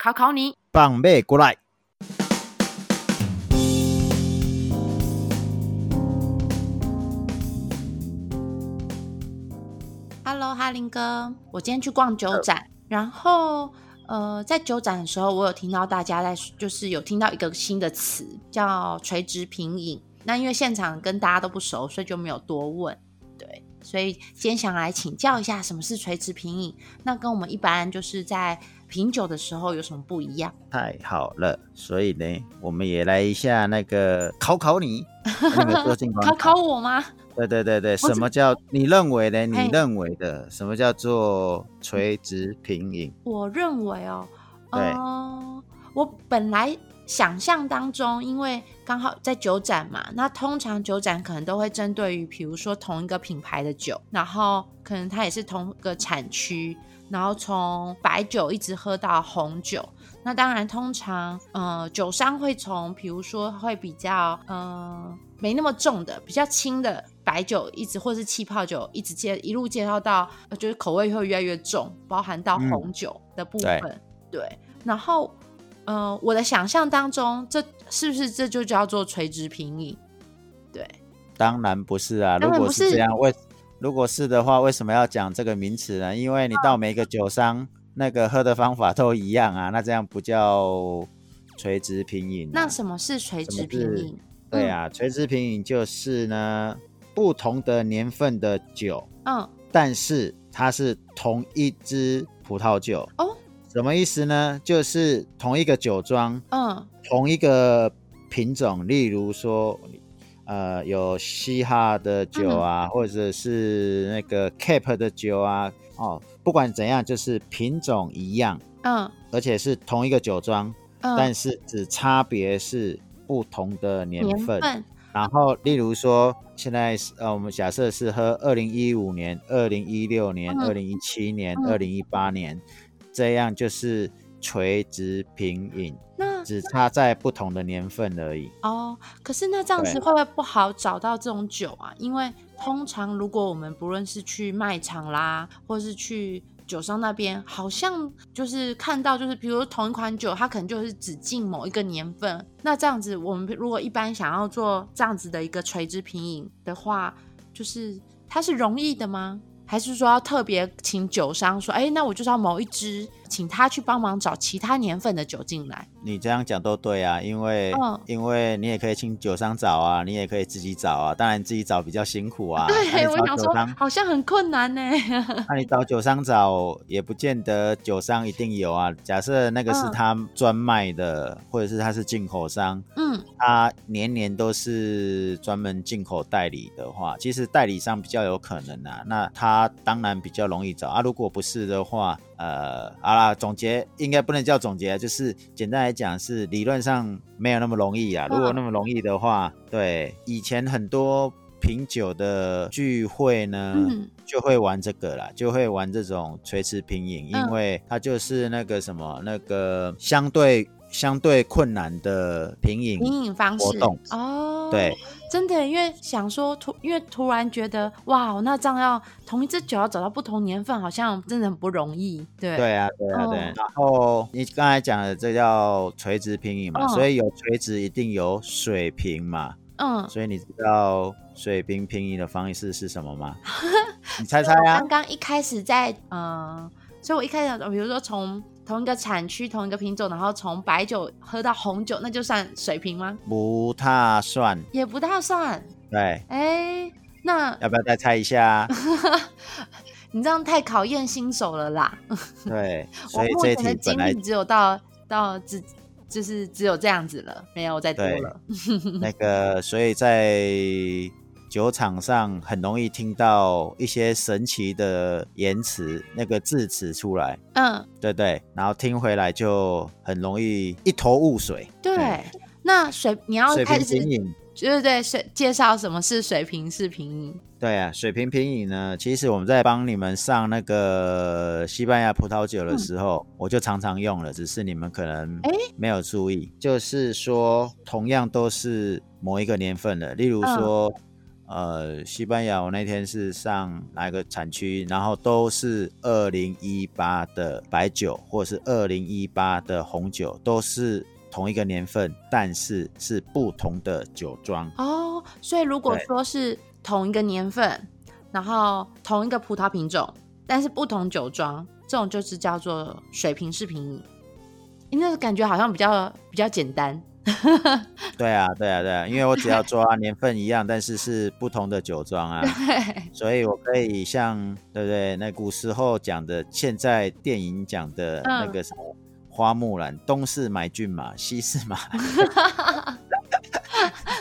考考你。放马过来，Hello，哈林哥，我今天去逛酒展，然后呃，在酒展的时候，我有听到大家在，就是有听到一个新的词叫垂直品饮。那因为现场跟大家都不熟，所以就没有多问。对，所以今天想来请教一下，什么是垂直品饮？那跟我们一般就是在品酒的时候有什么不一样？太好了。所以呢，我们也来一下那个考考你，考考我吗？对对对对，什么叫你认为的？你嘿认为的什么叫做垂直品饮？我认为哦，对呃，我本来想象当中，因为刚好在酒展嘛，那通常酒展可能都会针对于，比如说同一个品牌的酒，然后可能它也是同个产区，然后从白酒一直喝到红酒。那当然，通常呃，酒商会从比如说会比较呃没那么重的、比较轻的白酒，一直或是气泡酒，一直介一路介绍到，呃就是口味会越来越重，包含到嗯红酒的部对分。对，然后呃，我的想象当中，这是不是这就叫做垂直品饮？对，当然不是啊，如果是这样，为如果是的话，为什么要讲这个名词呢？因为你到每个酒商，那个喝的方法都一样啊，那这样不叫垂直品饮、啊。那什么是垂直品饮？对啊，垂直品饮就是呢，不同的年份的酒，嗯，但是它是同一支葡萄酒。哦，什么意思呢？就是同一个酒庄，嗯同一个品种，例如说，呃，有嘻哈的酒啊，或者是那个 Cape 的酒啊，哦，不管怎样，就是品种一样，嗯而且是同一个酒庄，嗯，但是只差别是不同的年年份。份，然后，例如说，现在是呃，我们假设是喝二零一五年、二零一六年、嗯二零一七年、嗯二零一八年，这样就是垂直品饮。那只差在不同的年份而已。哦，可是那这样子会不会不好找到这种酒啊？因为通常如果我们不论是去卖场啦，或是去酒商那边，好像就是看到就是比如同一款酒，它可能就是只进某一个年份。那这样子，我们如果一般想要做这样子的一个垂直品饮的话，就是它是容易的吗？还是说要特别请酒商说，哎，那我就是要某一支，请他去帮忙找其他年份的酒进来？你这样讲都对啊，因为、嗯因为你也可以请酒商找啊，你也可以自己找啊。当然自己找比较辛苦啊。那 对，你我想说好像很困难呢。那你找酒商找也不见得酒商一定有啊。假设那个是嗯他专卖的，或者是他是进口商，嗯他年年都是专门进口代理的话，其实代理商比较有可能啊。那他当然比较容易找啊。如果不是的话，呃，好啦，总结应该不能叫总结，就是简单来讲是理论上没有那么容易啊。嗯。如果那么容易的话，对以前很多品酒的聚会呢。嗯。就会玩这个啦，就会玩这种垂直品饮，因嗯为它就是那个什么，那个相对相对困难的品饮品饮方式。活动。哦，对，真的，因为想说突，因为突然觉得哇，那这样要同一只酒要找到不同年份，好像真的很不容易。对，对啊，对啊，对。哦然后你刚才讲的这叫垂直拼饮嘛，嗯所以有垂直一定有水平嘛，嗯，所以你知道水平拼音的方式是什么吗？你猜猜啊刚？刚一开始在嗯，所以我一开始比如说从同一个产区、同一个品种，然后从白酒喝到红酒，那就算水平吗？不太算，也不大算。对，哎，那要不要再猜一下啊？你这样太考验新手了啦。对，我 所以这一目前的题本来经历只有到到只就是只有这样子了，没有再多了。那个，所以在酒场上很容易听到一些神奇的言辞，那个字词出来，嗯，对不对？然后听回来就很容易一头雾水。对。嗯那水你要水开始平平饮，对对对，水介绍什么是水平式平饮。对啊，水平平饮呢，其实我们在帮你们上那个西班牙葡萄酒的时候，我就常常用了，只是你们可能诶没有注意。就是说，同样都是某一个年份的，例如说，呃，西班牙我那天是上哪个产区，然后都是二零一八的白酒，或是二零一八的红酒，都是同一个年份，但是是不同的酒庄。哦，所以如果说是同一个年份，然后同一个葡萄品种，但是不同酒庄，这种就是叫做水平式平饮。诶那感觉好像比较比较简单。对啊，对啊，对啊，因为我只要抓年份一样，但是是不同的酒庄啊，所以我可以像对不对？那古时候讲的，现在电影讲的那个什么花木兰，东市买骏马，西市买，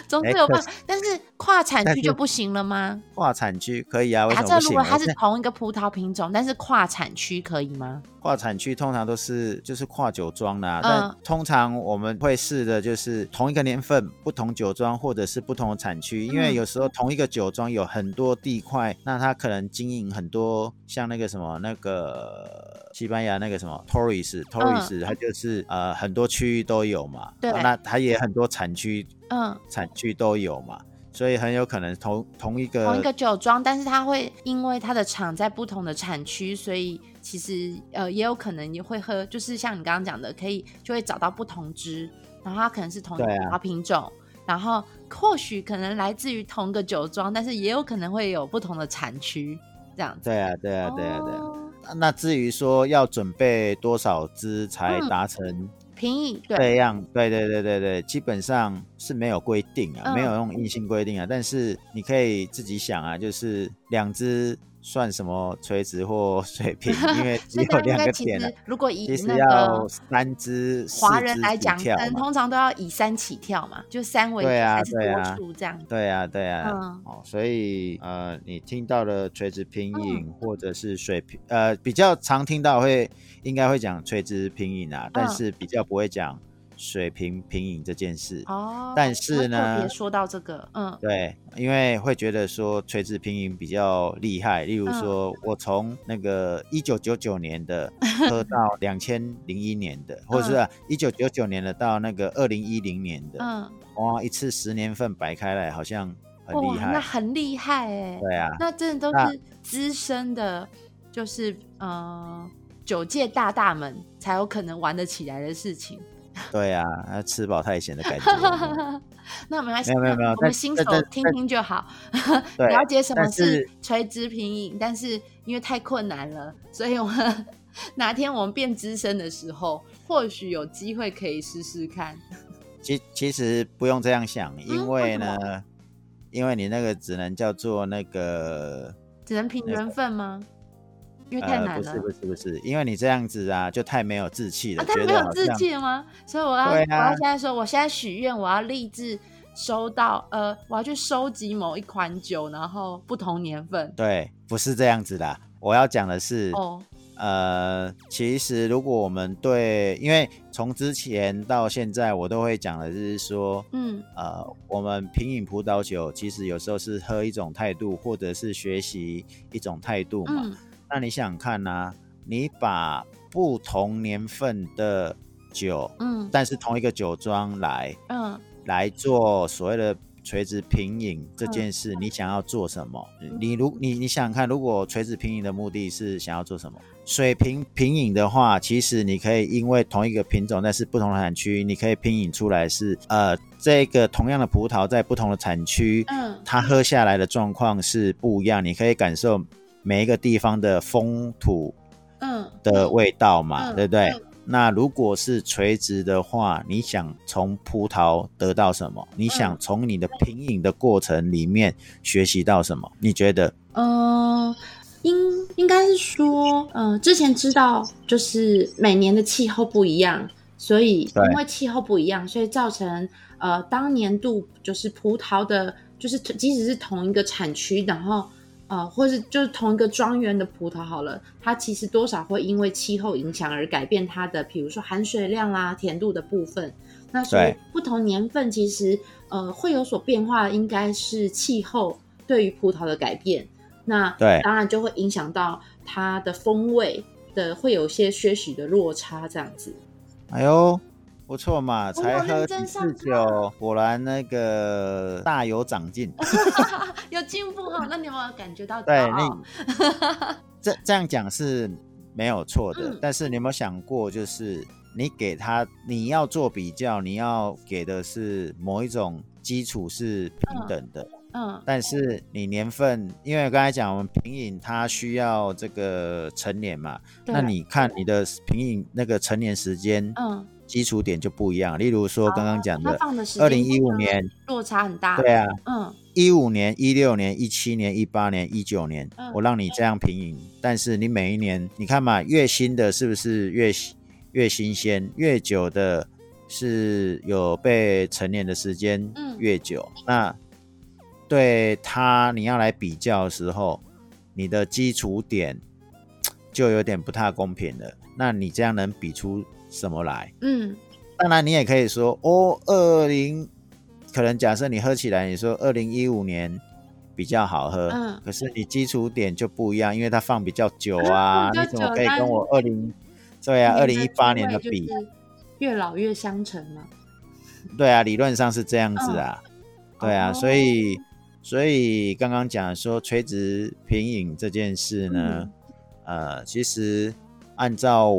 总之有办法，但是跨产区就不行了吗？跨产区可以啊？为什假么不行呢？设如果它是同一个葡萄品种，但是跨产区可以吗？跨产区通常都是就是跨酒庄啦、嗯但通常我们会试的就是同一个年份不同酒庄或者是不同的产区，因为嗯有时候同一个酒庄有很多地块，那它可能经营很多像那个什么那个西班牙那个什么 Torres Torres，、它就是呃很多区域都有嘛，对那它也很多产区嗯，产区都有嘛，所以很有可能同同一个同一个酒庄，但是它会因为它的厂在不同的产区，所以其实呃也有可能也会喝，就是像你刚刚讲的，可以就会找到不同支，然后它可能是同一个品种，然后或许可能来自于同个酒庄，但是也有可能会有不同的产区这样子。对啊对啊对啊对啊。哦那至于说要准备多少支才嗯达成平移对，这样，对对对对对，基本上是没有规定啊，嗯。没有用硬性规定啊，但是你可以自己想啊，就是两只算什么垂直或水平，因为只 有两个点啊实，如果以其实那要个三只华人来讲，跳嘛。嗯，通常都要以三起跳嘛，就三为对啊对啊多数这样。对啊，对啊，嗯。哦，所以呃，你听到的垂直平嗯、或者是水平，呃，比较常听到会应该会讲垂直平移啊，但嗯是比较不会讲水平平饮这件事。哦，但是呢别说到这个，嗯对，因为会觉得说垂直平饮比较厉害，例如嗯说我从那个一九九九年的 喝到两千零一年的，或者是一九九九年的到那个二零一零年的，嗯，哇，一次十年份摆开来，好像很厉哇，那。很厉害哎，对啊，那真的都是资深的，就是呃九界大大们才有可能玩得起来的事情。对啊，那吃饱太闲的感觉。那没关系，没有没有没有我们新手听听就好，对了解什么是是垂直平饮。但是因为太困难了，所以我们 哪天我们变资深的时候，或许有机会可以试试看。其其实不用这样想，因嗯为呢，因为你那个只能叫做那个只能凭那个缘分吗？因为太呃，难了。不是不是不是，因为你这样子啊，就太没有志气了，啊，他没有志气了吗？所以我要、对我要啊现在说，我现在许愿，我要立志收到，呃，我要去收集某一款酒，然后不同年份。对，不是这样子的。我要讲的是，哦，呃，其实如果我们对，因为从之前到现在，我都会讲的就是说，嗯呃，我们品饮葡萄酒，其实有时候是喝一种态度，或者是学习一种态度嘛。嗯那你想想看呐、你把不同年份的酒，嗯。但是同一个酒庄来嗯。来做所谓的垂直品饮这件事，你想要做什么？你如你你想想看，如果垂直品饮的目的是想要做什么？水平品饮的话，其实你可以因为同一个品种，但是不同的产区，你可以品饮出来是呃这个同样的葡萄在不同的产区，嗯。它喝下来的状况是不一样，你可以感受每一个地方的风土嗯的味道嘛，嗯对不对？那如果是垂直的话，你想从葡萄得到什么？你想从你的品饮的过程里面学习到什么？你觉得？嗯，应应该是说，嗯、之前知道就是每年的气候不一样，所以因为气候不一样，所以造成呃当年度就是葡萄的就是即使是同一个产区，然后呃，或是就是同一个庄园的葡萄好了，它其实多少会因为气候影响而改变它的，比如说含水量啦、甜度的部分。那所以不同年份其实呃会有所变化，应该是气候对于葡萄的改变。那对当然就会影响到它的风味的，会有一些些许的落差这样子。哎呦，不错嘛，才喝几次酒，果然那个大有长进。有进步哈，那你有没有感觉到对骄傲？这这样讲是没有错的，嗯。但是你有没有想过，就是你给他，你要做比较，你要给的是某一种基础是平等的，嗯。但是你年份，因为我刚才讲我们品饮它需要这个成年嘛，那你看你的品饮那个成年时间，嗯，基础点就不一样。例如说刚刚讲它的，二零一五年，落差很大。对啊，嗯一五年、一六年、一七年、一八年、一九年，嗯我让你这样平饮，但是你每一年，你看嘛，越新的是不是越越新鲜，越久的是有被成年的时间嗯越久，那对他你要来比较的时候，你的基础点 就有点不太公平了。那你这样能比出什么来？嗯当然，你也可以说哦，二零可能假设你喝起来，你说二零一五年比较好喝，嗯可是你基础点就不一样，因为它放比较久啊你怎么久可以跟我二零对啊二零一八年的比？越老越相乘嘛。对啊，理论上是这样子啊，对啊，哦所以所以刚刚讲说垂直平饮这件事呢，嗯呃，其实按照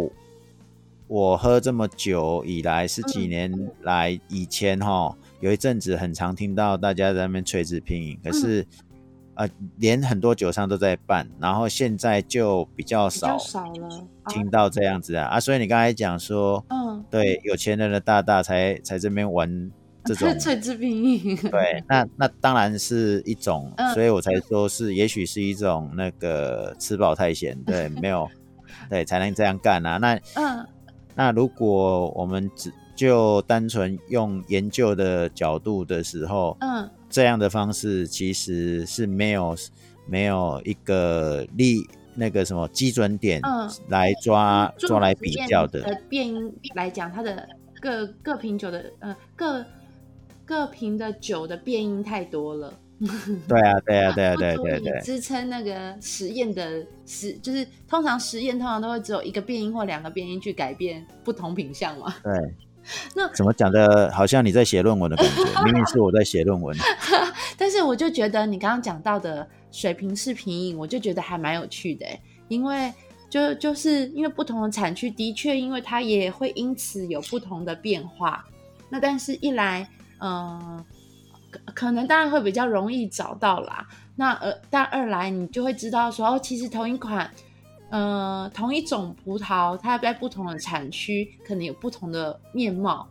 我喝这么久以来十几嗯。年来以前哈，有一阵子很常听到大家在那边垂直拼饮，可是、呃，连很多酒商都在办，然后现在就比较少少了。啊。听到这样子啊。啊，所以你刚才讲说，嗯，对有钱人的大大才才这边玩这种垂 垂直品饮。对，那那当然是一种，嗯。所以我才说是，也许是一种那个吃饱太闲，对，没有，对，才能这样干啊。那嗯那如果我们只就单纯用研究的角度的时候，嗯这样的方式其实是没有没有一个立那个什么基准点嗯来抓、就抓来比较的。的变音来讲，它的各各瓶酒的呃各各瓶的酒的变音太多了。对啊，对啊，对啊，对对对，支撑那个实验的实，就是通常实验通常都会只有一个变音或两个变音去改变不同品相嘛。对。那怎么讲的，好像你在写论文的感觉，明明是我在写论文。但是我就觉得你刚刚讲到的水平式品饮，我就觉得还蛮有趣的欸，因为就就是因为不同的产区，的确因为它也会因此有不同的变化。那但是一来，嗯、可可能当然会比较容易找到啦。那呃，但二来你就会知道说，哦，其实同一款，呃，同一种葡萄，它在不同的产区可能有不同的面貌。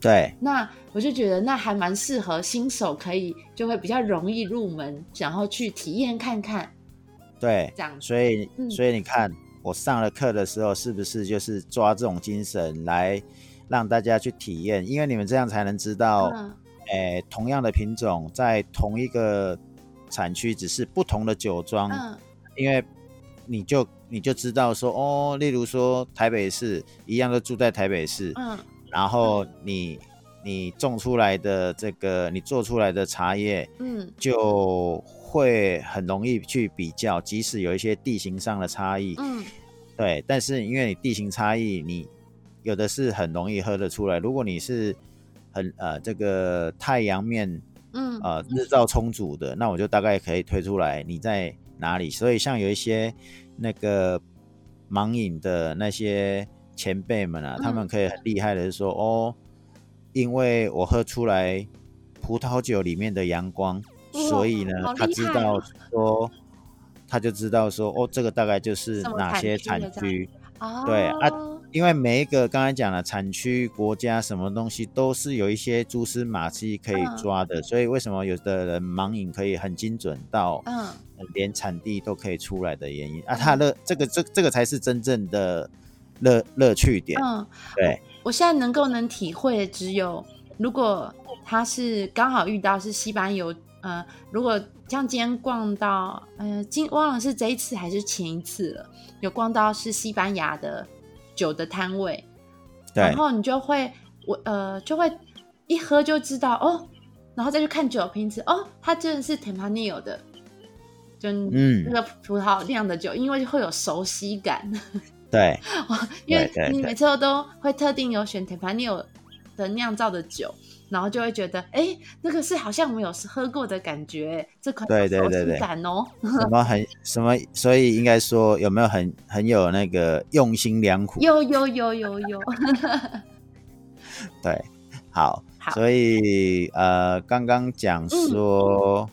对，那我就觉得那还蛮适合新手，可以就会比较容易入门，然后去体验看看对，这样。所以嗯所以你看，我上了课的时候，是不是就是抓这种精神来让大家去体验？因为你们这样才能知道，嗯诶、同样的品种在同一个产区，只是不同的酒庄，嗯。因为你就你就知道说，哦，例如说台北市一样都住在台北市，嗯然后你你种出来的这个，你做出来的茶叶，嗯。就会很容易去比较，即使有一些地形上的差异，嗯。对，但是因为你地形差异，你有的是很容易喝得出来。如果你是很呃这个太阳面嗯呃日照充足的，那我就大概可以推出来你在哪里。所以像有一些那个盲饮的那些前辈们啊，他们嗯可以很厉害的说哦，因为我喝出来葡萄酒里面的阳光，所以呢，他知道哦说。他就知道说，哦，这个大概就是哪些产区对啊因为每一个刚才讲了产区、国家什么东西都是有一些蛛丝马迹可以嗯。抓的，所以为什么有的人盲饮可以很精准到嗯。呃连产地都可以出来的原因啊？他乐这个这这个才是真正的乐乐趣点，嗯，对。我现在能够能体会的只有，如果他是刚好遇到是西班牙呃，如果像今天逛到，呃，今忘了是这一次还是前一次了，有逛到是西班牙的酒的摊位，然后你就会我呃就会一喝就知道哦，然后再去看酒瓶子哦，它真的是 Tempranillo 的，就嗯。那个葡萄酿的酒，因为会有熟悉感，对。因为你每次都会特定有选 Tempranillo 的酿造的酒。然后就会觉得，哎，那个是好像我们有喝过的感觉，这款对对对对悉感哦。什么很什么，所以应该说有没有很很有那个用心良苦？有有有有有，对，好，好所以呃，刚刚讲说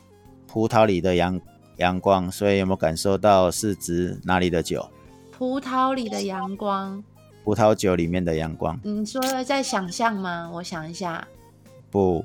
葡萄里的阳阳光，所以有没有感受到是指哪里的酒？葡萄里的阳光，葡萄酒里面的阳光？你说在想象吗？我想一下，不，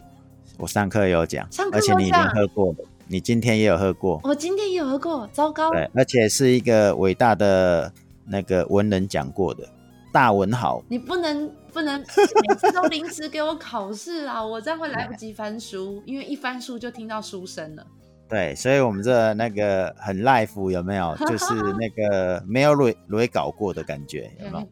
我上课有讲上，课而且你已经喝过了，你今天也有喝过，我今天也有喝过，糟糕，对，而且是一个伟大的那个文人讲过的大文豪。你不能不能每次都临时给我考试啊，我这样会来不及翻书，因为一翻书就听到书声了。对，所以我们这那个很 life 有没有？就是那个没有蕊蕊搞过的感觉，有没有？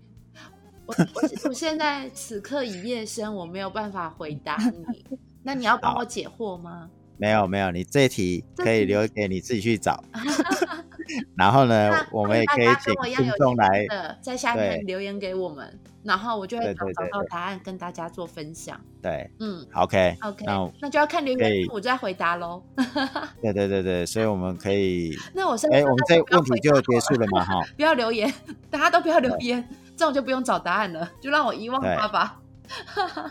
我我我现在此刻已夜深，我没有办法回答你。那你要帮我解惑吗？没有没有，你这题可以留给你自己去找。然后呢，我们也可以请听众来，的在下面留言给我们，然后我就会找到答案跟大家做分享。对嗯，OK，，OK，那那就要看留言我就再回答喽。对对对对，所以我们可以，那我是哎，我们这问题就结束了嘛，哈。不要留言，大家都不要留言，这种就不用找答案了，就让我遗忘对它吧。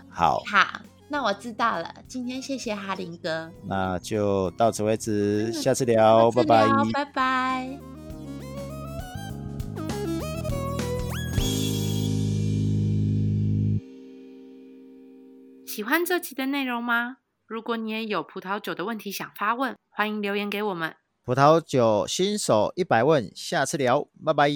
好，好，那我知道了。今天谢谢哈林哥，那就到此为止，嗯下次聊，拜拜。拜拜。喜欢这期的内容吗？如果你也有葡萄酒的问题想发问，欢迎留言给我们。葡萄酒新手一百问，下次聊，拜拜。